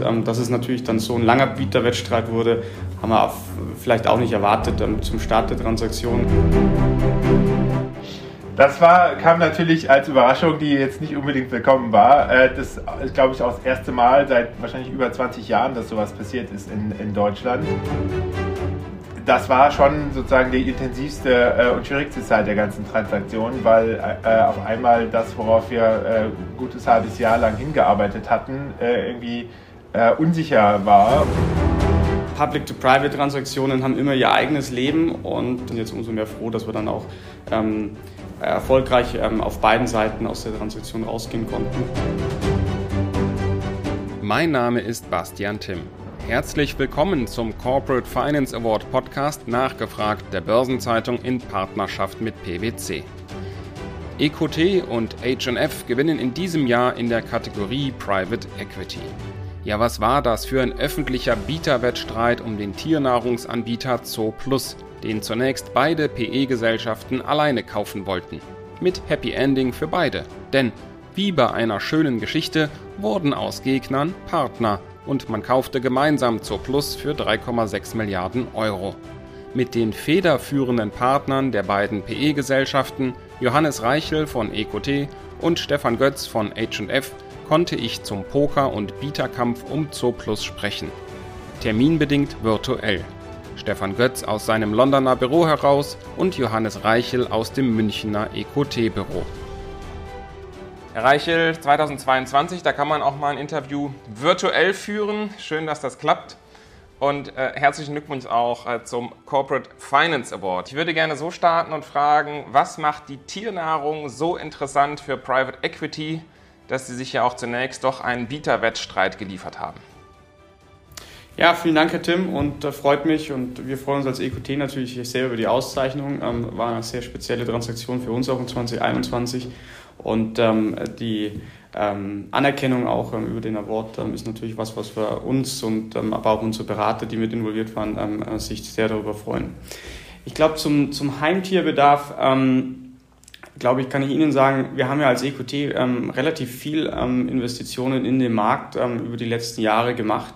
Ähm, dass es natürlich dann so ein langer Bieterwettstreit wurde, haben wir vielleicht auch nicht erwartet ähm, zum Start der Transaktion. Das war, kam natürlich als Überraschung, die jetzt nicht unbedingt willkommen war. Äh, das ist, glaube ich, auch das erste Mal seit wahrscheinlich über 20 Jahren, dass sowas passiert ist in, in Deutschland. Das war schon sozusagen die intensivste äh, und schwierigste Zeit der ganzen Transaktion, weil äh, auf einmal das, worauf wir ein gutes halbes Jahr lang hingearbeitet hatten, irgendwie unsicher war. Public-to-Private-Transaktionen haben immer ihr eigenes Leben und sind jetzt umso mehr froh, dass wir dann auch ähm, erfolgreich ähm, auf beiden Seiten aus der Transaktion rausgehen konnten. Mein Name ist Bastian Timm. Herzlich willkommen zum Corporate Finance Award Podcast Nachgefragt der Börsenzeitung in Partnerschaft mit PwC. EQT und HF gewinnen in diesem Jahr in der Kategorie Private Equity. Ja, was war das für ein öffentlicher Bieterwettstreit um den Tiernahrungsanbieter ZooPlus, den zunächst beide PE-Gesellschaften alleine kaufen wollten. Mit Happy Ending für beide. Denn wie bei einer schönen Geschichte wurden aus Gegnern Partner und man kaufte gemeinsam zur Plus für 3,6 Milliarden Euro. Mit den federführenden Partnern der beiden PE-Gesellschaften, Johannes Reichel von EQT und Stefan Götz von HF, konnte ich zum Poker- und Bieterkampf um Zooplus sprechen. Terminbedingt virtuell. Stefan Götz aus seinem Londoner Büro heraus und Johannes Reichel aus dem Münchner EQT-Büro. Herr Reichel, 2022, da kann man auch mal ein Interview virtuell führen. Schön, dass das klappt. Und äh, herzlichen Glückwunsch auch äh, zum Corporate Finance Award. Ich würde gerne so starten und fragen, was macht die Tiernahrung so interessant für Private Equity, dass Sie sich ja auch zunächst doch einen Bieterwettstreit geliefert haben? Ja, vielen Dank, Herr Tim, und äh, freut mich und wir freuen uns als EQT natürlich sehr über die Auszeichnung. Ähm, war eine sehr spezielle Transaktion für uns auch in 2021 und ähm, die ähm, Anerkennung auch ähm, über den Award ähm, ist natürlich was, was für uns und ähm, aber auch unsere Berater, die mit involviert waren, äh, sich sehr darüber freuen. Ich glaube, zum, zum Heimtierbedarf glaube ich, kann ich Ihnen sagen, wir haben ja als EQT ähm, relativ viel ähm, Investitionen in den Markt ähm, über die letzten Jahre gemacht.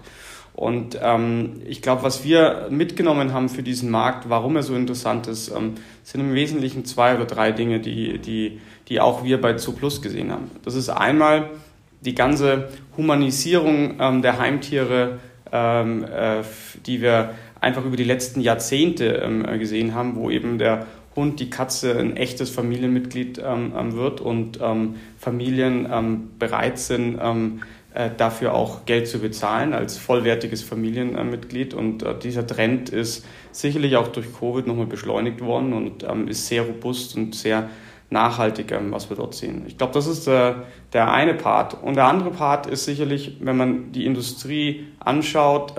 Und ähm, ich glaube, was wir mitgenommen haben für diesen Markt, warum er so interessant ist, ähm, sind im Wesentlichen zwei oder drei Dinge, die, die, die auch wir bei Zooplus gesehen haben. Das ist einmal die ganze Humanisierung ähm, der Heimtiere, ähm, äh, die wir einfach über die letzten Jahrzehnte ähm, gesehen haben, wo eben der Hund, die Katze ein echtes Familienmitglied ähm, ähm wird und ähm, Familien ähm, bereit sind, ähm, äh, dafür auch Geld zu bezahlen als vollwertiges Familienmitglied. Und äh, dieser Trend ist sicherlich auch durch Covid nochmal beschleunigt worden und ähm, ist sehr robust und sehr nachhaltig, was wir dort sehen. Ich glaube, das ist der, der eine Part. Und der andere Part ist sicherlich, wenn man die Industrie anschaut,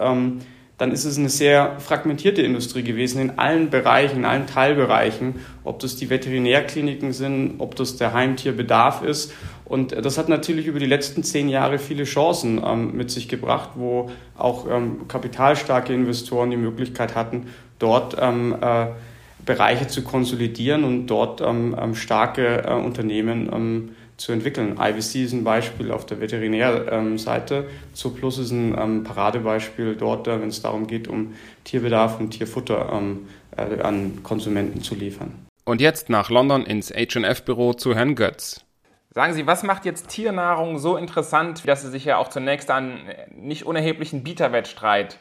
dann ist es eine sehr fragmentierte Industrie gewesen in allen Bereichen, in allen Teilbereichen, ob das die Veterinärkliniken sind, ob das der Heimtierbedarf ist. Und das hat natürlich über die letzten zehn Jahre viele Chancen ähm, mit sich gebracht, wo auch ähm, kapitalstarke Investoren die Möglichkeit hatten, dort ähm, äh, Bereiche zu konsolidieren und dort ähm, ähm, starke äh, Unternehmen ähm, zu entwickeln. IVC ist ein Beispiel auf der Veterinärseite. Zooplus ist ein ähm, Paradebeispiel dort, äh, wenn es darum geht, um Tierbedarf und Tierfutter ähm, äh, an Konsumenten zu liefern. Und jetzt nach London ins HF-Büro zu Herrn Götz. Sagen Sie, was macht jetzt Tiernahrung so interessant, dass Sie sich ja auch zunächst einen nicht unerheblichen Bieterwettstreit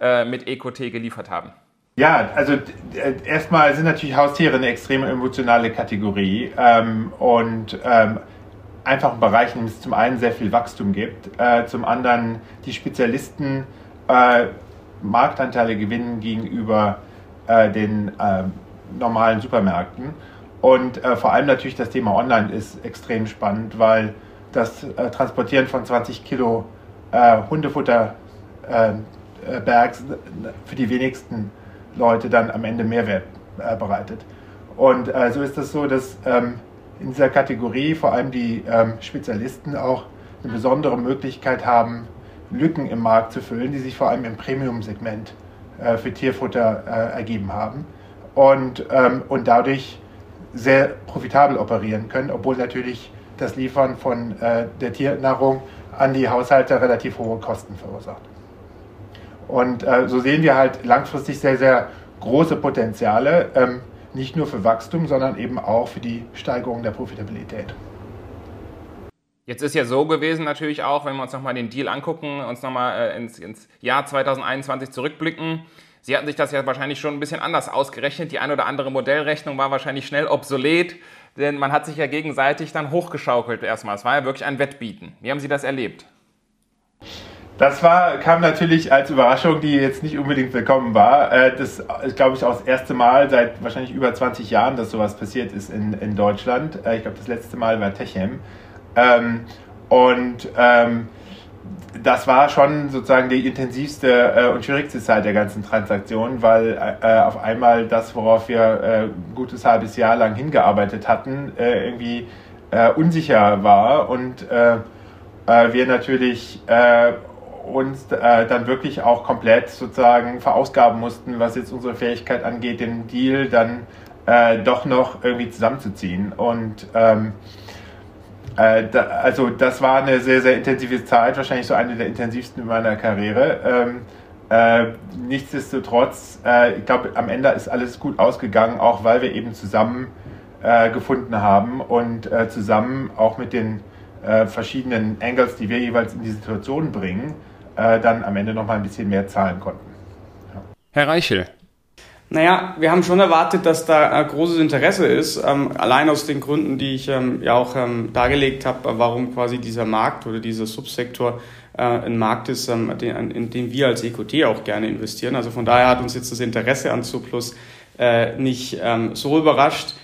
äh, mit EcoT geliefert haben? Ja, also erstmal sind natürlich Haustiere eine extrem emotionale Kategorie ähm, und ähm, einfach ein Bereich, in dem es zum einen sehr viel Wachstum gibt, äh, zum anderen die Spezialisten äh, Marktanteile gewinnen gegenüber äh, den äh, normalen Supermärkten. Und äh, vor allem natürlich das Thema Online ist extrem spannend, weil das äh, Transportieren von 20 Kilo Hundefutterbergs für die wenigsten Leute dann am Ende Mehrwert bereitet. Und so ist es so, dass ähm, in dieser Kategorie vor allem die ähm, Spezialisten auch eine besondere Möglichkeit haben, Lücken im Markt zu füllen, die sich vor allem im Premium-Segment äh, für Tierfutter äh, ergeben haben und, ähm, und dadurch sehr profitabel operieren können, obwohl natürlich das Liefern von äh, der Tiernahrung an die Haushalte relativ hohe Kosten verursacht. Und äh, so sehen wir halt langfristig sehr, sehr große Potenziale, ähm, nicht nur für Wachstum, sondern eben auch für die Steigerung der Profitabilität. Jetzt ist ja so gewesen natürlich auch, wenn wir uns nochmal den Deal angucken, uns nochmal äh, ins, ins Jahr 2021 zurückblicken. Sie hatten sich das ja wahrscheinlich schon ein bisschen anders ausgerechnet. Die ein oder andere Modellrechnung war wahrscheinlich schnell obsolet, denn man hat sich ja gegenseitig dann hochgeschaukelt erstmal. Es war ja wirklich ein Wettbieten. Wie haben Sie das erlebt? Das war, kam natürlich als Überraschung, die jetzt nicht unbedingt willkommen war. Äh, das ist, glaube ich, auch das erste Mal seit wahrscheinlich über 20 Jahren, dass sowas passiert ist in, in Deutschland. Äh, ich glaube, das letzte Mal war Techem. Ähm, und ähm, das war schon sozusagen die intensivste äh, und schwierigste Zeit der ganzen Transaktion, weil auf einmal das, worauf wir ein gutes halbes Jahr lang hingearbeitet hatten, irgendwie unsicher war und wir natürlich uns äh, dann wirklich auch komplett sozusagen verausgaben mussten, was jetzt unsere Fähigkeit angeht, den Deal dann äh, doch noch irgendwie zusammenzuziehen. Und ähm, äh, da, also das war eine sehr, sehr intensive Zeit, wahrscheinlich so eine der intensivsten in meiner Karriere. Ähm, äh, nichtsdestotrotz, äh, ich glaube, am Ende ist alles gut ausgegangen, auch weil wir eben zusammen äh, gefunden haben und zusammen auch mit den verschiedenen Angles, die wir jeweils in die Situation bringen, äh, dann am Ende noch mal ein bisschen mehr zahlen konnten. Ja. Herr Reichel. Naja, wir haben schon erwartet, dass da äh, großes Interesse ist, ähm, allein aus den Gründen, die ich ähm, ja auch ähm, dargelegt habe, warum quasi dieser Markt oder dieser Subsektor äh, ein Markt ist, ähm, den, in den wir als EQT auch gerne investieren. Also von daher hat uns jetzt das Interesse an Zuplus äh, nicht ähm, so überrascht.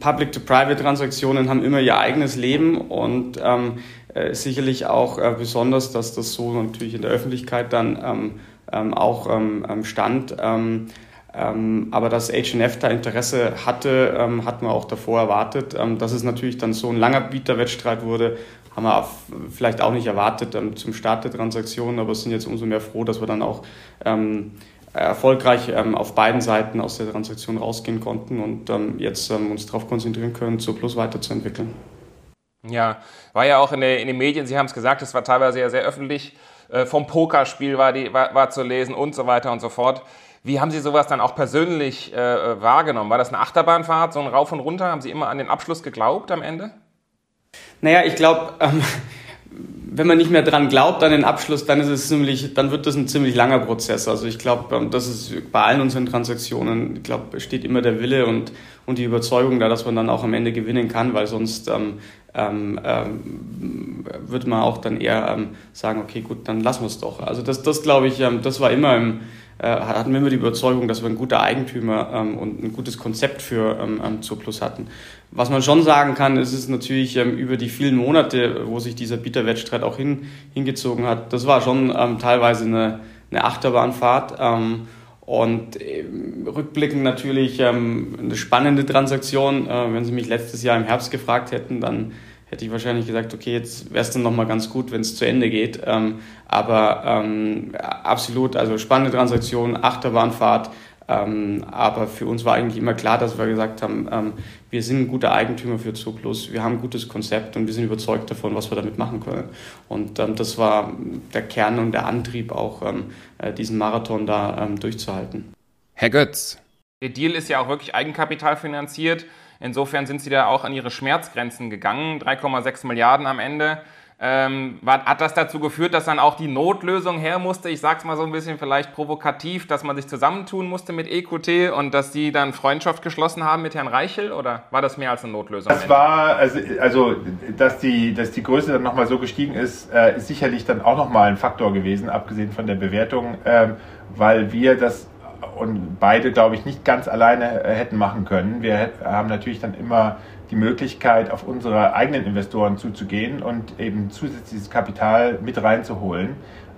Public-to-Private-Transaktionen haben immer ihr eigenes Leben und ähm, äh, sicherlich auch äh, besonders, dass das so natürlich in der Öffentlichkeit dann ähm, ähm, auch ähm, ähm stand. Ähm, ähm, aber dass HNF da Interesse hatte, hatten wir auch davor erwartet. Dass es natürlich dann so ein langer Bieterwettstreit wurde, haben wir auch vielleicht auch nicht erwartet zum Start der Transaktion, aber sind jetzt umso mehr froh, dass wir dann auch erfolgreich auf beiden Seiten aus der Transaktion rausgehen konnten und jetzt uns darauf konzentrieren können, zur Plus weiterzuentwickeln. Ja, war ja auch in, der, in den Medien, Sie haben es gesagt, es war teilweise ja sehr öffentlich. Äh, vom Pokerspiel war, die, war, war, zu lesen und so weiter und so fort. Wie haben Sie sowas dann auch persönlich äh, wahrgenommen? War das eine Achterbahnfahrt, so ein Rauf und Runter? Haben Sie immer an den Abschluss geglaubt am Ende? Naja, ich glaube, ähm, wenn man nicht mehr dran glaubt an den Abschluss, dann ist es ziemlich, dann wird das ein ziemlich langer Prozess. Also ich glaube, ähm, das ist bei allen unseren Transaktionen, ich glaube, steht immer der Wille und, und die Überzeugung da, dass man dann auch am Ende gewinnen kann, weil sonst ähm, ähm, ähm, würde man auch dann eher ähm, sagen, okay, gut, dann lassen wir es doch. Also das, das glaube ich, ähm, das war immer im, äh, hatten wir immer die Überzeugung, dass wir ein guter Eigentümer ähm, und ein gutes Konzept für ähm, ähm Zooplus hatten. Was man schon sagen kann, ist es natürlich über die vielen Monate, wo sich dieser Bieterwettstreit auch hin, hingezogen hat, das war schon teilweise eine, eine Achterbahnfahrt. Ähm, und äh, rückblickend natürlich ähm, eine spannende Transaktion. Äh, wenn Sie mich letztes Jahr im Herbst gefragt hätten, dann hätte ich wahrscheinlich gesagt, okay, jetzt wäre es dann nochmal ganz gut, wenn es zu Ende geht. Ähm, aber ähm, absolut, also spannende Transaktion, Achterbahnfahrt. Ähm, aber für uns war eigentlich immer klar, dass wir gesagt haben, ähm, wir sind ein guter Eigentümer für Zooplus, wir haben ein gutes Konzept und wir sind überzeugt davon, was wir damit machen können. Und ähm, das war der Kern und der Antrieb auch, ähm, äh, diesen Marathon da ähm, durchzuhalten. Herr Götz. Der Deal ist ja auch wirklich Eigenkapital finanziert. Insofern sind Sie da auch an Ihre Schmerzgrenzen gegangen. 3,6 Milliarden am Ende. Ähm, hat das dazu geführt, dass dann auch die Notlösung her musste? Ich sage es mal so ein bisschen vielleicht provokativ, dass man sich zusammentun musste mit EQT und dass die dann Freundschaft geschlossen haben mit Herrn Reichel oder war das mehr als eine Notlösung? Das war, also, also dass, die, dass die Größe dann nochmal so gestiegen ist, äh, ist sicherlich dann auch nochmal ein Faktor gewesen, abgesehen von der Bewertung, äh, weil wir das und beide, glaube ich, nicht ganz alleine äh, hätten machen können. Wir haben natürlich dann immer die Möglichkeit, auf unsere eigenen Investoren zuzugehen und eben zusätzliches Kapital mit reinzuholen.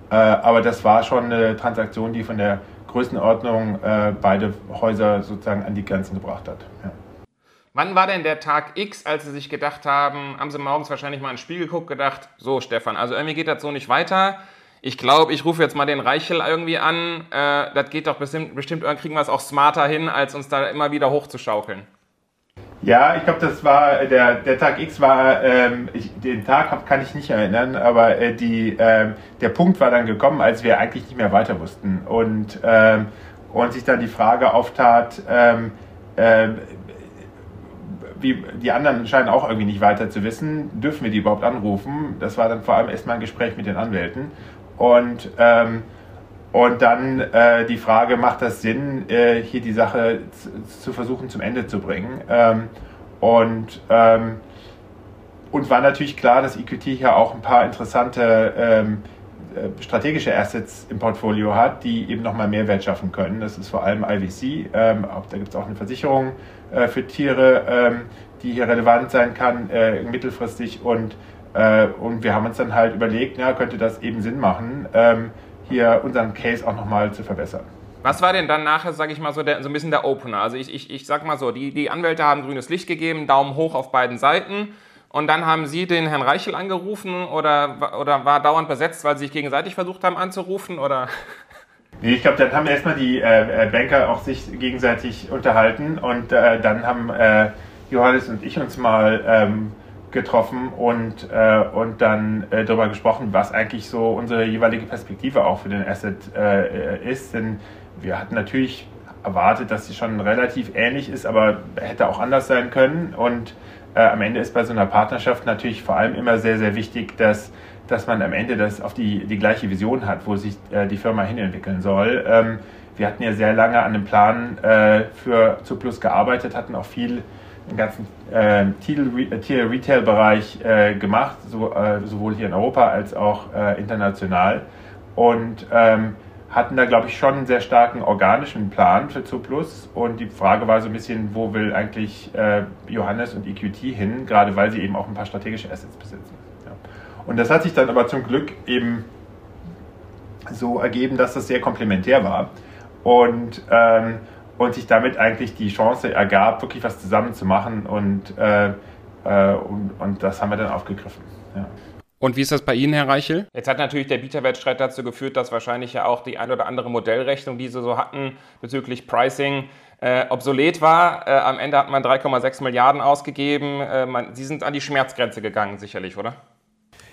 Äh, aber das war schon eine Transaktion, die von der Größenordnung äh, beide Häuser sozusagen an die Grenzen gebracht hat. Ja. Wann war denn der Tag X, als Sie sich gedacht haben, haben Sie morgens wahrscheinlich mal ins Spiel geguckt, gedacht, so Stefan, also irgendwie geht das so nicht weiter. Ich glaube, ich rufe jetzt mal den Reichel irgendwie an. Äh, das geht doch bestimmt, bestimmt kriegen wir es auch smarter hin, als uns da immer wieder hochzuschaukeln. Ja, ich glaube, das war der, der Tag X war, ähm, ich, den Tag hab, kann ich nicht erinnern, aber äh, die, ähm, der Punkt war dann gekommen, als wir eigentlich nicht mehr weiter wussten und, ähm, und sich dann die Frage auftat, ähm, äh, wie, die anderen scheinen auch irgendwie nicht weiter zu wissen, dürfen wir die überhaupt anrufen? Das war dann vor allem erstmal ein Gespräch mit den Anwälten und ähm, und dann äh, die Frage, macht das Sinn, äh, hier die Sache zu versuchen zum Ende zu bringen? Ähm, und, ähm, und war natürlich klar, dass EQT hier auch ein paar interessante ähm, äh, strategische Assets im Portfolio hat, die eben nochmal Mehrwert schaffen können. Das ist vor allem IVC. Ähm, auch, da gibt es auch eine Versicherung äh, für Tiere, ähm, die hier relevant sein kann, äh, mittelfristig. Und, äh, und wir haben uns dann halt überlegt, na, könnte das eben Sinn machen, ähm, hier unseren Case auch nochmal zu verbessern. Was war denn dann nachher, sage ich mal, so, der, so ein bisschen der Opener? Also ich, ich, ich sag mal so, die, die Anwälte haben grünes Licht gegeben, Daumen hoch auf beiden Seiten. Und dann haben Sie den Herrn Reichel angerufen oder, oder war dauernd besetzt, weil Sie sich gegenseitig versucht haben anzurufen? Oder? Nee, ich glaube, dann haben erstmal die äh, äh, Banker auch sich gegenseitig unterhalten und äh, dann haben äh, Johannes und ich uns mal ähm, getroffen und, äh, und dann äh, darüber gesprochen, was eigentlich so unsere jeweilige Perspektive auch für den Asset äh, ist. Denn wir hatten natürlich erwartet, dass sie schon relativ ähnlich ist, aber hätte auch anders sein können. Und äh, am Ende ist bei so einer Partnerschaft natürlich vor allem immer sehr, sehr wichtig, dass, dass man am Ende das auf die, die gleiche Vision hat, wo sich äh, die Firma hinentwickeln soll. Ähm, wir hatten ja sehr lange an einem Plan äh, für Zuplus gearbeitet, hatten auch viel den ganzen äh, Tier-Retail-Bereich äh, gemacht, so, äh, sowohl hier in Europa als auch äh, international. Und ähm, hatten da, glaube ich, schon einen sehr starken organischen Plan für Zooplus. Und die Frage war so ein bisschen, wo will eigentlich äh, Johannes und EQT hin, gerade weil sie eben auch ein paar strategische Assets besitzen. Ja. Und das hat sich dann aber zum Glück eben so ergeben, dass das sehr komplementär war. Und ähm, und sich damit eigentlich die Chance ergab, wirklich was zusammen zu machen und, äh, äh, und, und, das haben wir dann aufgegriffen. Ja. Und wie ist das bei Ihnen, Herr Reichel? Jetzt hat natürlich der Bieterwettstreit dazu geführt, dass wahrscheinlich ja auch die ein oder andere Modellrechnung, die Sie so hatten bezüglich Pricing, äh, obsolet war. Äh, am Ende hat man 3,6 Milliarden ausgegeben. Äh, man, Sie sind an die Schmerzgrenze gegangen, sicherlich, oder?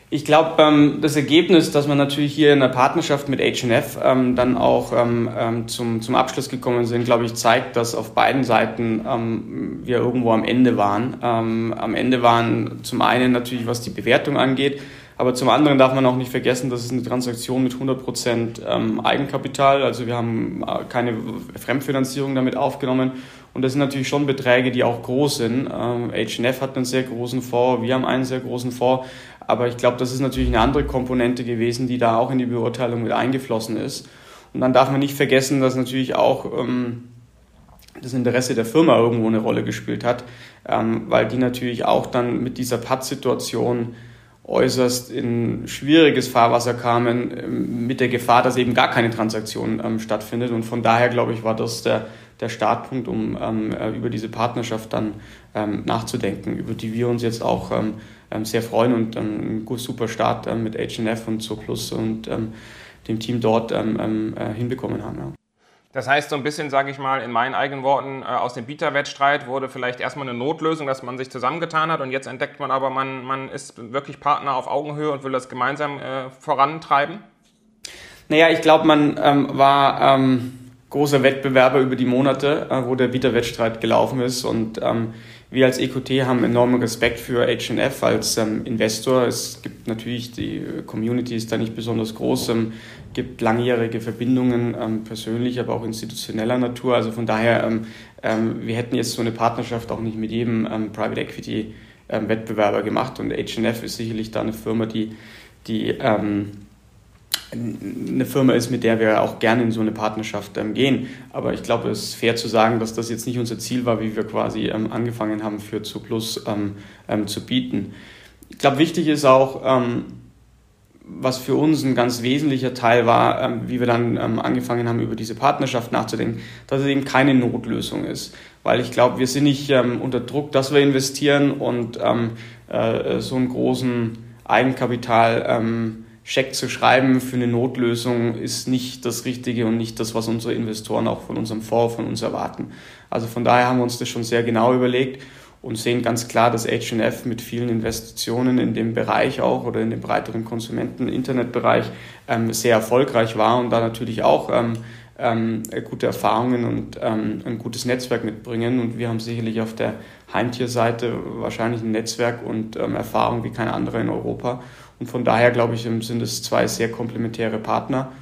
Ich glaube, ähm, das Ergebnis, dass wir natürlich hier in der Partnerschaft mit HNF ähm, dann auch ähm, zum, Abschluss gekommen sind, glaube ich, zeigt, dass auf beiden Seiten wir irgendwo am Ende waren. Am Ende waren zum einen natürlich, was die Bewertung angeht, aber zum anderen darf man auch nicht vergessen, dass es eine Transaktion mit 100 Prozent Eigenkapital, also wir haben äh, keine Fremdfinanzierung damit aufgenommen und das sind natürlich schon Beträge, die auch groß sind. Ähm, HNF hat einen sehr großen Fonds, wir haben einen sehr großen Fonds. Aber ich glaube, das ist natürlich eine andere Komponente gewesen, die da auch in die Beurteilung mit eingeflossen ist. Und dann darf man nicht vergessen, dass natürlich auch ähm, das Interesse der Firma irgendwo eine Rolle gespielt hat, ähm, weil die natürlich auch dann mit dieser Pad-Situation äußerst in schwieriges Fahrwasser kamen, ähm, mit der Gefahr, dass eben gar keine Transaktion ähm, stattfindet. Und von daher, glaube ich, war das der, der Startpunkt, um ähm, äh, über diese Partnerschaft dann ähm, nachzudenken, über die wir uns jetzt auch ähm, ähm, sehr freuen und ähm, einen super Start ähm, mit HNF und So Plus und ähm, dem Team dort äh, hinbekommen haben. Ja. Das heißt, so ein bisschen, sage ich mal, in meinen eigenen Worten, äh, aus dem Bieterwettstreit wurde vielleicht erstmal eine Notlösung, dass man sich zusammengetan hat und jetzt entdeckt man aber, man, man ist wirklich Partner auf Augenhöhe und will das gemeinsam äh, vorantreiben? Naja, ich glaube, man ähm, war ähm, großer Wettbewerber über die Monate, äh, wo der Bieterwettstreit gelaufen ist und ähm, wir als EQT haben enormen Respekt für HNF als ähm, Investor. Es gibt natürlich, die Community ist da nicht besonders groß, ähm, gibt langjährige Verbindungen, ähm, persönlich, aber auch institutioneller Natur. Also von daher, ähm, ähm, wir hätten jetzt so eine Partnerschaft auch nicht mit jedem ähm, Private Equity Wettbewerber gemacht und HNF ist sicherlich da eine Firma, die, die eine Firma ist, mit der wir auch gerne in so eine Partnerschaft ähm, gehen. Aber ich glaube, es ist fair zu sagen, dass das jetzt nicht unser Ziel war, wie wir quasi ähm, angefangen haben, für Zuplus ähm, ähm, zu bieten. Ich glaube, wichtig ist auch, ähm, was für uns ein ganz wesentlicher Teil war, ähm, wie wir dann angefangen haben, über diese Partnerschaft nachzudenken, dass es eben keine Notlösung ist. Weil ich glaube, wir sind nicht unter Druck, dass wir investieren und äh, so einen großen Eigenkapital Scheck zu schreiben für eine Notlösung ist nicht das Richtige und nicht das, was unsere Investoren auch von unserem Fonds von uns erwarten. Also von daher haben wir uns das schon sehr genau überlegt und sehen ganz klar, dass HF mit vielen Investitionen in dem Bereich auch oder in dem breiteren Konsumenten-Internetbereich ähm, sehr erfolgreich war und da natürlich auch ähm, ähm, gute Erfahrungen und ähm, ein gutes Netzwerk mitbringen. Und wir haben sicherlich auf der Heimtierseite wahrscheinlich ein Netzwerk und ähm, Erfahrung wie kein anderer in Europa. Und von daher, glaube ich, sind es zwei sehr komplementäre Partner.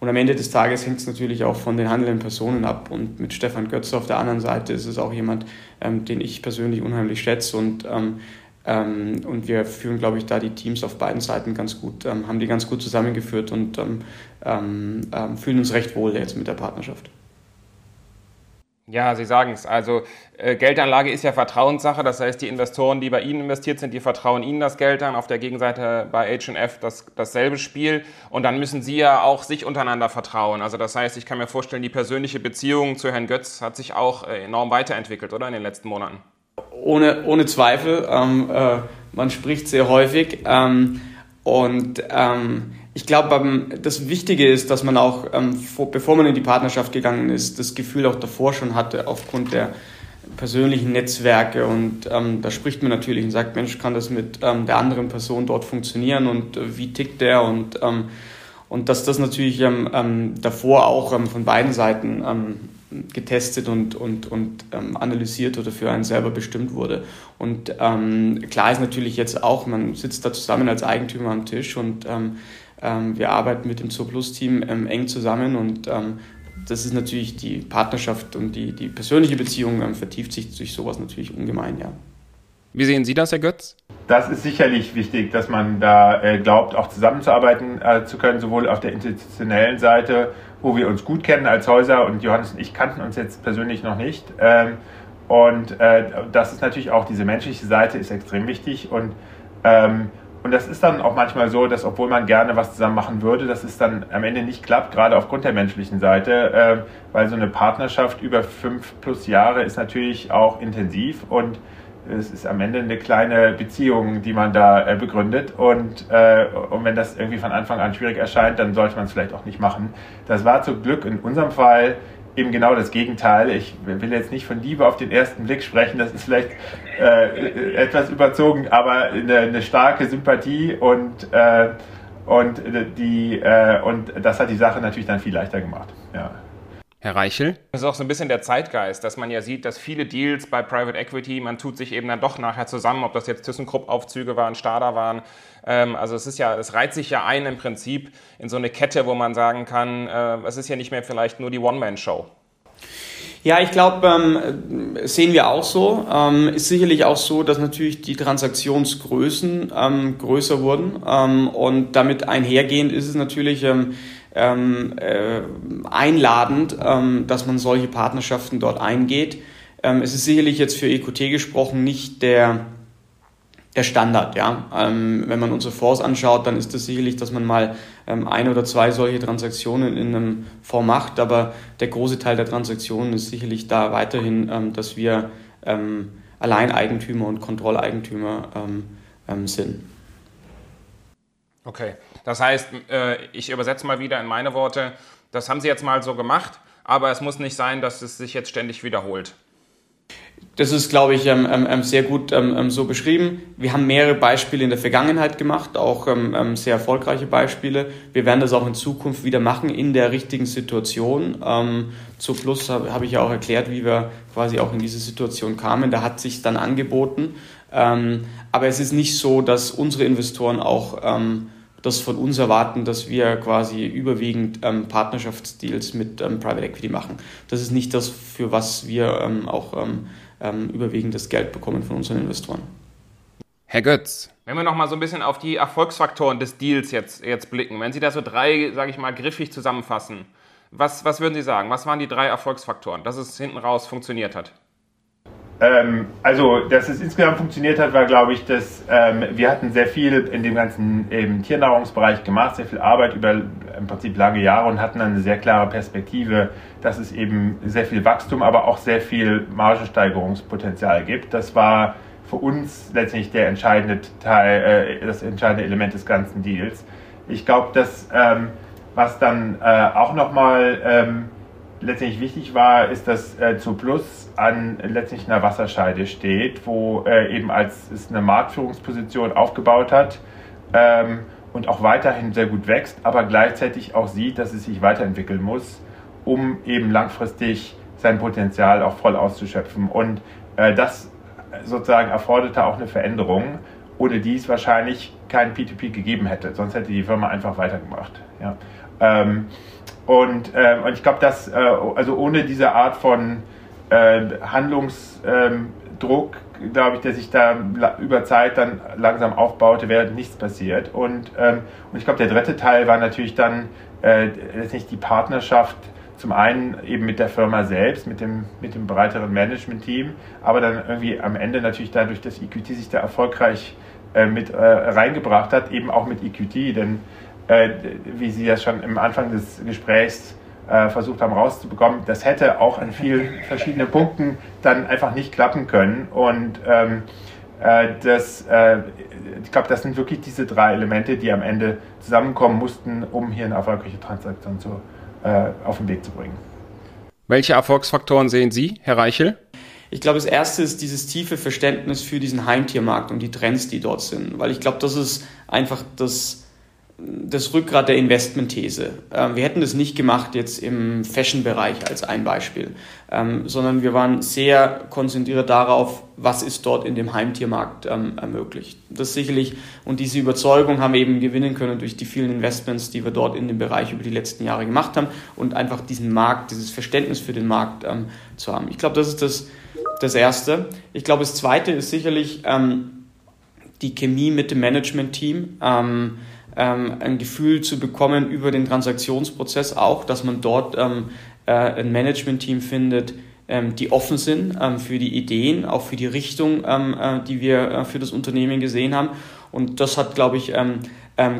Und am Ende des Tages hängt es natürlich auch von den handelnden Personen ab. Und mit Stefan Götze auf der anderen Seite ist es auch jemand, ähm, den ich persönlich unheimlich schätze. Und, ähm, ähm, und wir führen, glaube ich, da die Teams auf beiden Seiten ganz gut, ähm, haben die ganz gut zusammengeführt und ähm, ähm, fühlen uns recht wohl jetzt mit der Partnerschaft. Ja, Sie sagen es. Also äh, Geldanlage ist ja Vertrauenssache. Das heißt, die Investoren, die bei Ihnen investiert sind, die vertrauen Ihnen das Geld an. Auf der Gegenseite bei H&F das, dasselbe Spiel. Und dann müssen Sie ja auch sich untereinander vertrauen. Also das heißt, ich kann mir vorstellen, die persönliche Beziehung zu Herrn Götz hat sich auch äh, enorm weiterentwickelt, oder in den letzten Monaten? Ohne, ohne Zweifel. Ähm, äh, man spricht sehr häufig. Ähm, und ähm, ich glaube, das Wichtige ist, dass man auch, ähm, bevor man in die Partnerschaft gegangen ist, das Gefühl auch davor schon hatte, aufgrund der persönlichen Netzwerke. Und ähm, da spricht man natürlich und sagt, Mensch, kann das mit ähm, der anderen Person dort funktionieren und äh, wie tickt der? Und, ähm, und dass das natürlich ähm, ähm, davor auch von beiden Seiten getestet und, und, und ähm, analysiert oder für einen selber bestimmt wurde. Und ähm, klar ist natürlich jetzt auch, man sitzt da zusammen als Eigentümer am Tisch und ähm, ähm, wir arbeiten mit dem Zooplus-Team ähm, eng zusammen und ähm, das ist natürlich die Partnerschaft und die, die persönliche Beziehung ähm, vertieft sich durch sowas natürlich ungemein, ja. Wie sehen Sie das, Herr Götz? Das ist sicherlich wichtig, dass man da äh, glaubt, auch zusammenzuarbeiten äh, zu können, sowohl auf der institutionellen Seite, wo wir uns gut kennen als Häuser und Johannes und ich kannten uns jetzt persönlich noch nicht. Ähm, und äh, das ist natürlich auch diese menschliche Seite ist extrem wichtig und ähm, und das ist dann auch manchmal so, dass obwohl man gerne was zusammen machen würde, dass es dann am Ende nicht klappt, gerade aufgrund der menschlichen Seite, äh, weil so eine Partnerschaft über fünf plus Jahre ist natürlich auch intensiv und es ist am Ende eine kleine Beziehung, die man da äh, begründet. Und, äh, und wenn das irgendwie von Anfang an schwierig erscheint, dann sollte man es vielleicht auch nicht machen. Das war zum Glück in unserem Fall eben genau das Gegenteil. Ich will jetzt nicht von Liebe auf den ersten Blick sprechen, das ist vielleicht äh, etwas überzogen, aber eine, eine starke Sympathie und, äh, und, die, äh, und das hat die Sache natürlich dann viel leichter gemacht. Ja. Herr Reichel? Das ist auch so ein bisschen der Zeitgeist, dass man ja sieht, dass viele Deals bei Private Equity, man tut sich eben dann doch nachher zusammen, ob das jetzt ThyssenKrupp-Aufzüge waren, Stada waren. Ähm, also es ist ja, es reiht sich ja ein im Prinzip in so eine Kette, wo man sagen kann, äh, es ist ja nicht mehr vielleicht nur die One-Man-Show. Ja, ich glaube, ähm, sehen wir auch so. Ähm, ist sicherlich auch so, dass natürlich die Transaktionsgrößen ähm, größer wurden ähm, und damit einhergehend ist es natürlich ähm, ähm, äh, einladend, ähm, dass man solche Partnerschaften dort eingeht. Ähm, es ist sicherlich jetzt für EQT gesprochen nicht der, der Standard. Ja? Ähm, wenn man unsere Fonds anschaut, dann ist das sicherlich, dass man mal ähm, ein oder zwei solche Transaktionen in einem Fonds macht, aber der große Teil der Transaktionen ist sicherlich da weiterhin, ähm, dass wir Alleineigentümer und Kontrolleigentümer sind. Okay, das heißt, äh, ich übersetze mal wieder in meine Worte, das haben Sie jetzt mal so gemacht, aber es muss nicht sein, dass es sich jetzt ständig wiederholt. Das ist, glaube ich, ähm, ähm, ähm sehr gut so beschrieben. Wir haben mehrere Beispiele in der Vergangenheit gemacht, auch sehr erfolgreiche Beispiele. Wir werden das auch in Zukunft wieder machen in der richtigen Situation. zu Plus habe hab ich ja auch erklärt, wie wir quasi auch in diese Situation kamen. Da hat sich dann angeboten. aber es ist nicht so, dass unsere Investoren auch das von uns erwarten, dass wir quasi überwiegend ähm, Partnerschaftsdeals mit ähm, Private Equity machen. Das ist nicht das, für was wir ähm, auch ähm, ähm, überwiegend das Geld bekommen von unseren Investoren. Herr Götz. Wenn wir noch mal so ein bisschen auf die Erfolgsfaktoren des Deals jetzt, jetzt blicken, wenn Sie da so drei, sage ich mal, griffig zusammenfassen, was, was würden Sie sagen? Was waren die drei Erfolgsfaktoren, dass es hinten raus funktioniert hat? Ähm, also, dass es insgesamt funktioniert hat, war, glaube ich, dass ähm, wir hatten sehr viel in dem ganzen eben, Tiernahrungsbereich gemacht, sehr viel Arbeit über im Prinzip lange Jahre und hatten dann eine sehr klare Perspektive, dass es eben sehr viel Wachstum, aber auch sehr viel Margensteigerungspotenzial gibt. Das war für uns letztendlich der entscheidende Teil, äh, das entscheidende Element des ganzen Deals. Ich glaube, dass ähm, was dann äh, auch nochmal ähm, letztendlich wichtig war, ist, dass äh, Plus an letztlich einer Wasserscheide steht, wo äh, eben als es eine Marktführungsposition aufgebaut hat ähm, und auch weiterhin sehr gut wächst, aber gleichzeitig auch sieht, dass es sich weiterentwickeln muss, um eben langfristig sein Potenzial auch voll auszuschöpfen. Und äh, das sozusagen erforderte auch eine Veränderung, ohne die es wahrscheinlich kein P2P gegeben hätte. Sonst hätte die Firma einfach weitergemacht. Ja. Ähm, und, äh, und ich glaube, dass äh, also ohne diese Art von äh, Handlungsdruck, ähm, glaube ich, der sich da über Zeit dann langsam aufbaute, wäre nichts passiert. Und, ähm, und ich glaube, der dritte Teil war natürlich dann äh, letztlich die Partnerschaft zum einen eben mit der Firma selbst, mit dem, mit dem breiteren Management-Team, aber dann irgendwie am Ende natürlich dadurch, dass EQT sich da erfolgreich äh, mit äh, reingebracht hat, eben auch mit EQT, denn äh, wie Sie das schon im Anfang des Gesprächs äh, versucht haben rauszubekommen, das hätte auch an vielen verschiedenen Punkten dann einfach nicht klappen können und ähm, äh, das, äh, ich glaube, das sind wirklich diese drei Elemente, die am Ende zusammenkommen mussten, um hier eine erfolgreiche Transaktion zu äh, auf den Weg zu bringen. Welche Erfolgsfaktoren sehen Sie, Herr Reichel? Ich glaube, das erste ist dieses tiefe Verständnis für diesen Heimtiermarkt und die Trends, die dort sind. Weil ich glaube, das ist einfach das, das Rückgrat der Investmentthese. Ähm, wir hätten das nicht gemacht jetzt im Fashion-Bereich als ein Beispiel, ähm, sondern wir waren sehr konzentriert darauf, was ist dort in dem Heimtiermarkt ähm, ermöglicht. Das sicherlich und diese Überzeugung haben wir eben gewinnen können durch die vielen Investments, die wir dort in dem Bereich über die letzten Jahre gemacht haben und einfach diesen Markt, dieses Verständnis für den Markt zu haben. Ich glaube, das ist das, das Erste. Ich glaube, das Zweite ist sicherlich die Chemie mit dem Management-Team. Ähm, ähm, ein Gefühl zu bekommen über den Transaktionsprozess auch, dass man dort ähm, äh, ein Management-Team findet, ähm, die offen sind ähm, für die Ideen, auch für die Richtung, ähm, äh, die wir äh, für das Unternehmen gesehen haben. Und das hat, glaube ich, ähm,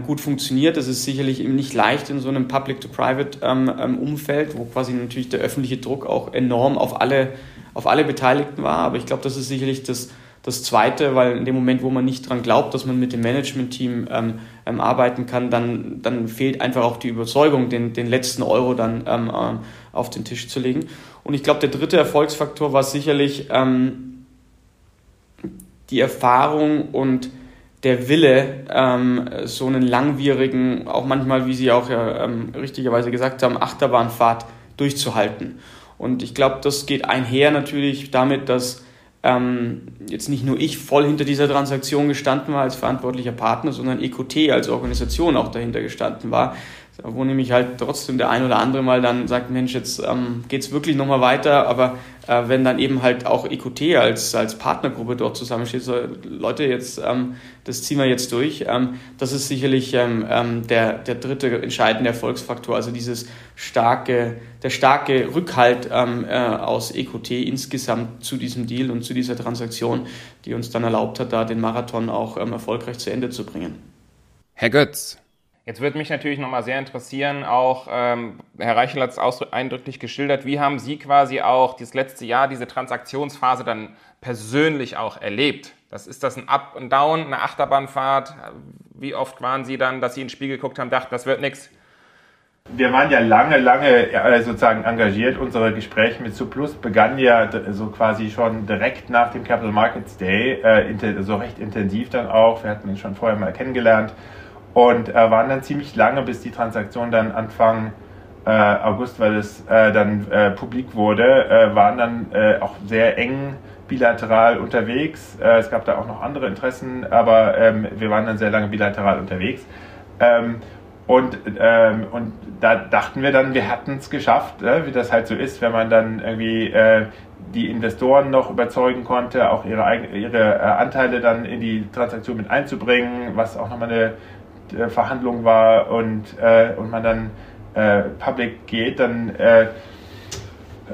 gut funktioniert. Das ist sicherlich eben nicht leicht in so einem Public-to-Private-Umfeld, wo quasi natürlich der öffentliche Druck auch enorm auf alle, auf alle Beteiligten war. Aber ich glaube, das ist sicherlich das, das Zweite, weil in dem Moment, wo man nicht dran glaubt, dass man mit dem Management-Team ähm, ähm, arbeiten kann, dann, dann fehlt einfach auch die Überzeugung, den, den letzten Euro dann ähm, ähm auf den Tisch zu legen. Und ich glaube, der dritte Erfolgsfaktor war sicherlich ähm, die Erfahrung und der Wille, ähm, so einen langwierigen, auch manchmal, wie Sie auch ja, richtigerweise gesagt haben, Achterbahnfahrt durchzuhalten. Und ich glaube, das geht einher natürlich damit, dass ähm, jetzt nicht nur ich voll hinter dieser Transaktion gestanden war als verantwortlicher Partner, sondern EQT als Organisation auch dahinter gestanden war wo nämlich halt trotzdem der ein oder andere mal dann sagt, Mensch, jetzt ähm, geht es wirklich nochmal weiter, aber äh, wenn dann eben halt auch EQT als, als Partnergruppe dort zusammensteht, so Leute, jetzt ähm, das ziehen wir jetzt durch, ähm, das ist sicherlich ähm, ähm, der, der dritte entscheidende Erfolgsfaktor, also dieses starke, der starke Rückhalt ähm, äh, aus EQT insgesamt zu diesem Deal und zu dieser Transaktion, die uns dann erlaubt hat, da den Marathon auch erfolgreich zu Ende zu bringen. Herr Götz, Jetzt würde mich natürlich nochmal sehr interessieren, auch ähm, Herr Reichel hat es eindrücklich geschildert, wie haben Sie quasi auch dieses letzte Jahr, diese Transaktionsphase dann persönlich auch erlebt? Das ist das ein Up und Down, eine Achterbahnfahrt? Wie oft waren Sie dann, dass Sie in den Spiegel geguckt haben, dachten, das wird nichts? Wir waren ja lange, lange äh, sozusagen engagiert. Unsere Gespräche mit Suplus begannen ja so quasi schon direkt nach dem Capital Markets Day, äh, so recht intensiv dann auch. Wir hatten ihn schon vorher mal kennengelernt und äh, waren dann ziemlich lange, bis die Transaktion dann Anfang äh, August, weil es äh, dann äh, publik wurde, äh, waren dann äh, auch sehr eng bilateral unterwegs. es gab da auch noch andere Interessen, aber ähm, wir waren dann sehr lange bilateral unterwegs. Ähm, und, ähm, und da dachten wir dann, wir hatten es geschafft, äh, wie das halt so ist, wenn man dann irgendwie äh, die Investoren noch überzeugen konnte, auch ihre, ihre äh, Anteile dann in die Transaktion mit einzubringen, was auch nochmal eine äh, Verhandlung war und, äh, und man dann äh, public geht, dann, äh,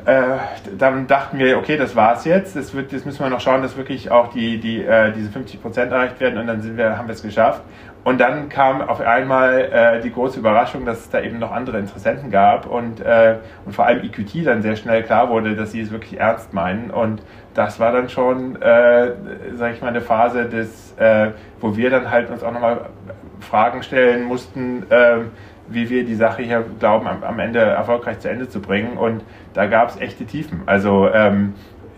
äh, dann dachten wir, okay, das war's jetzt. Das, wird, das müssen wir noch schauen, dass wirklich auch die, die, diese 50 Prozent erreicht werden und dann sind wir, haben wir es geschafft. Und dann kam auf einmal äh, die große Überraschung, dass es da eben noch andere Interessenten gab und, äh, und vor allem EQT dann sehr schnell klar wurde, dass sie es wirklich ernst meinen. Und das war dann schon, äh, sag ich mal, eine Phase, des, äh, wo wir dann halt uns auch nochmal Fragen stellen mussten, äh, wie wir die Sache hier glauben, am, am Ende erfolgreich zu Ende zu bringen. Und da gab es echte Tiefen. Also ähm,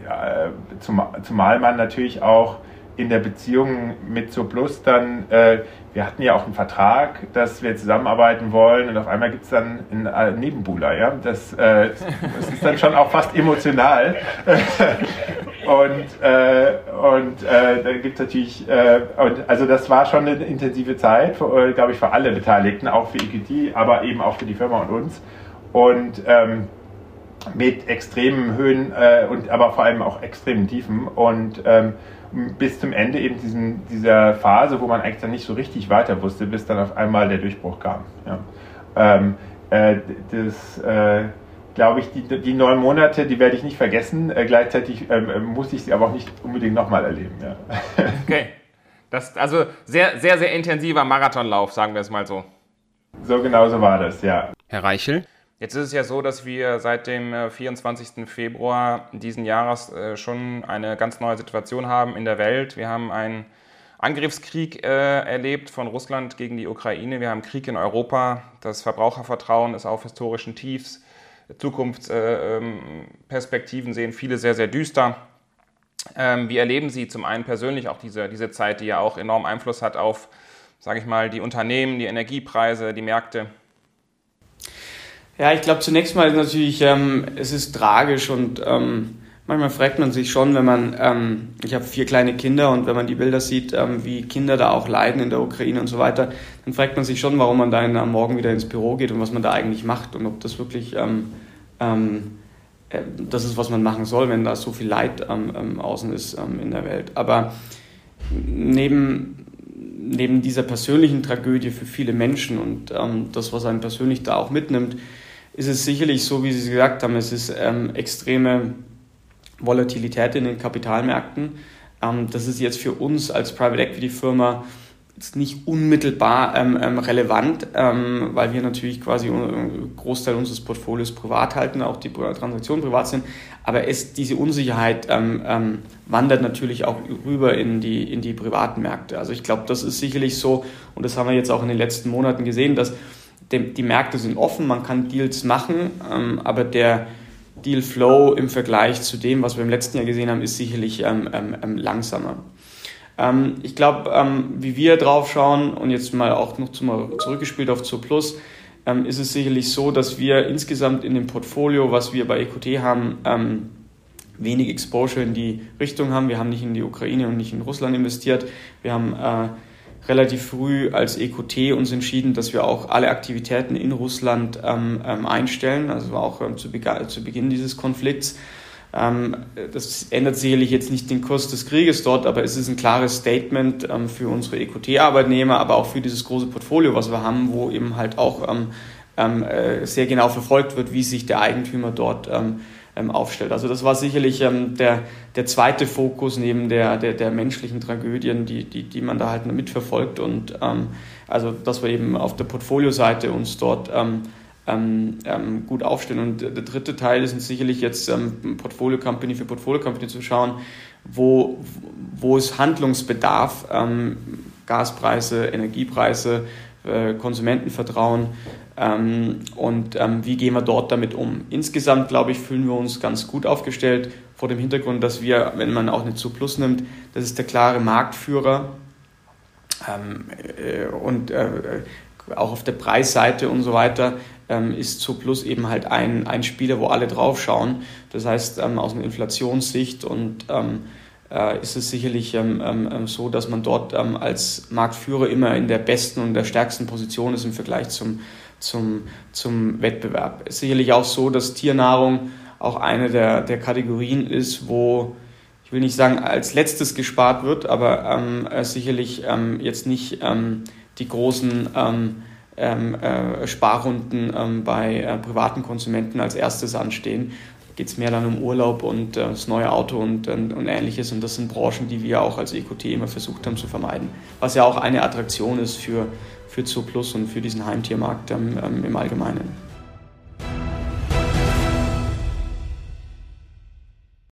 ja, zum, zumal man natürlich auch in der Beziehung mit Surplus dann, äh, wir hatten ja auch einen Vertrag, dass wir zusammenarbeiten wollen und auf einmal gibt es dann einen äh, Nebenbuhler, ja. Das, äh, das ist dann schon auch fast emotional. und äh, und äh, da gibt es natürlich, äh, und, also das war schon eine intensive Zeit, äh, glaube ich, für alle Beteiligten, auch für EQT, aber eben auch für die Firma und uns. Und ähm, mit extremen Höhen und aber vor allem auch extremen Tiefen. Und ähm, bis zum Ende eben diesen, dieser Phase, wo man eigentlich dann nicht so richtig weiter wusste, bis dann auf einmal der Durchbruch kam. Ja. Ähm, äh, das, äh, glaube ich, die, die neun Monate, die werde ich nicht vergessen. Äh, gleichzeitig ähm, äh, muss ich sie aber auch nicht unbedingt nochmal erleben. Ja. Okay. Das, also sehr, sehr, sehr intensiver Marathonlauf, sagen wir es mal so. So genau so war das, ja. Herr Reichel? Jetzt ist es ja so, dass wir seit dem 24. Äh, Februar diesen Jahres äh, schon eine ganz neue Situation haben in der Welt. Wir haben einen Angriffskrieg äh, erlebt von Russland gegen die Ukraine. Wir haben Krieg in Europa. Das Verbrauchervertrauen ist auf historischen Tiefs. Zukunftsperspektiven sehen viele sehr, sehr düster. Ähm, wie erleben Sie zum einen persönlich auch diese, diese Zeit, die ja auch enorm Einfluss hat auf, sage ich mal, die Unternehmen, die Energiepreise, die Märkte? Ja, ich glaube zunächst mal ist natürlich, ähm, es ist tragisch und ähm, manchmal fragt man sich schon, wenn man, ähm, ich habe vier kleine Kinder und wenn man die Bilder sieht, ähm, wie Kinder da auch leiden in der Ukraine und so weiter, dann fragt man sich schon, warum man da am Morgen wieder ins Büro geht und was man da eigentlich macht und ob das wirklich ähm, ähm, äh, das ist, was man machen soll, wenn da so viel Leid außen ist in der Welt. Aber neben neben dieser persönlichen Tragödie für viele Menschen und ähm, das, was einen persönlich da auch mitnimmt, ist es sicherlich so, wie Sie gesagt haben, es ist ähm, extreme Volatilität in den Kapitalmärkten. Ähm, das ist jetzt für uns als Private Equity Firma jetzt nicht unmittelbar ähm, ähm relevant, ähm, weil wir natürlich quasi einen Großteil unseres Portfolios privat halten, auch die Transaktionen privat sind. Aber es, diese Unsicherheit ähm, wandert natürlich auch rüber in die, in die privaten Märkte. Also ich glaube, das ist sicherlich so, und das haben wir jetzt auch in den letzten Monaten gesehen, dass die Märkte sind offen, man kann Deals machen, ähm, aber der Deal Flow im Vergleich zu dem, was wir im letzten Jahr gesehen haben, ist sicherlich ähm, ähm, ähm langsamer. Ähm, ich glaube, ähm, wie wir drauf schauen und jetzt mal auch noch zum, zurückgespielt auf Zur Plus, ist es sicherlich so, dass wir insgesamt in dem Portfolio, was wir bei EQT haben, wenig Exposure in die Richtung haben. Wir haben nicht in die Ukraine und nicht in Russland investiert. Wir haben äh, relativ früh als EQT uns entschieden, dass wir auch alle Aktivitäten in Russland ähm, ähm, einstellen, also auch ähm, zu, zu, Beginn dieses Konflikts. Ähm, das ändert sicherlich jetzt nicht den Kurs des Krieges dort, aber es ist ein klares Statement ähm, für unsere EQT-Arbeitnehmer, aber auch für dieses große Portfolio, was wir haben, wo eben halt auch ähm, äh, sehr genau verfolgt wird, wie sich der Eigentümer dort ähm, aufstellt. Also das war sicherlich ähm, der, der zweite Fokus neben der, der, der menschlichen Tragödien, die, die, die man da halt mitverfolgt. Und ähm, also dass wir eben auf der Portfolioseite uns dort ähm, ähm, ähm, gut aufstellen. Und der dritte Teil ist sicherlich jetzt ähm, Portfolio Company für Portfolio Company zu schauen, wo, wo ist Handlungsbedarf, ähm, Gaspreise, Energiepreise, äh, Konsumentenvertrauen ähm, und ähm, wie gehen wir dort damit um. Insgesamt, glaube ich, fühlen wir uns ganz gut aufgestellt vor dem Hintergrund, dass wir, wenn man auch eine Plus nimmt, das ist der klare Marktführer ähm, äh, und äh, auch auf der Preisseite und so weiter ähm, ist Plus eben halt ein, ein Spieler, wo alle drauf schauen. Das heißt, ähm, aus einer Inflationssicht und ähm, äh, ist es sicherlich ähm, ähm, so, dass man dort ähm, als Marktführer immer in der besten und der stärksten Position ist im Vergleich zum, zum, zum Wettbewerb. Es ist sicherlich auch so, dass Tiernahrung auch eine der, der Kategorien ist, wo ich will nicht sagen, als letztes gespart wird, aber ähm, äh, sicherlich ähm, jetzt nicht ähm, die großen ähm, äh, Sparrunden bei äh, privaten Konsumenten als erstes anstehen geht es mehr dann um Urlaub und äh, das neue Auto und, und, und, ähnliches. Und das sind Branchen, die wir auch als EQT immer versucht haben zu vermeiden. Was ja auch eine Attraktion ist für, für Zooplus und für diesen Heimtiermarkt ähm, im Allgemeinen.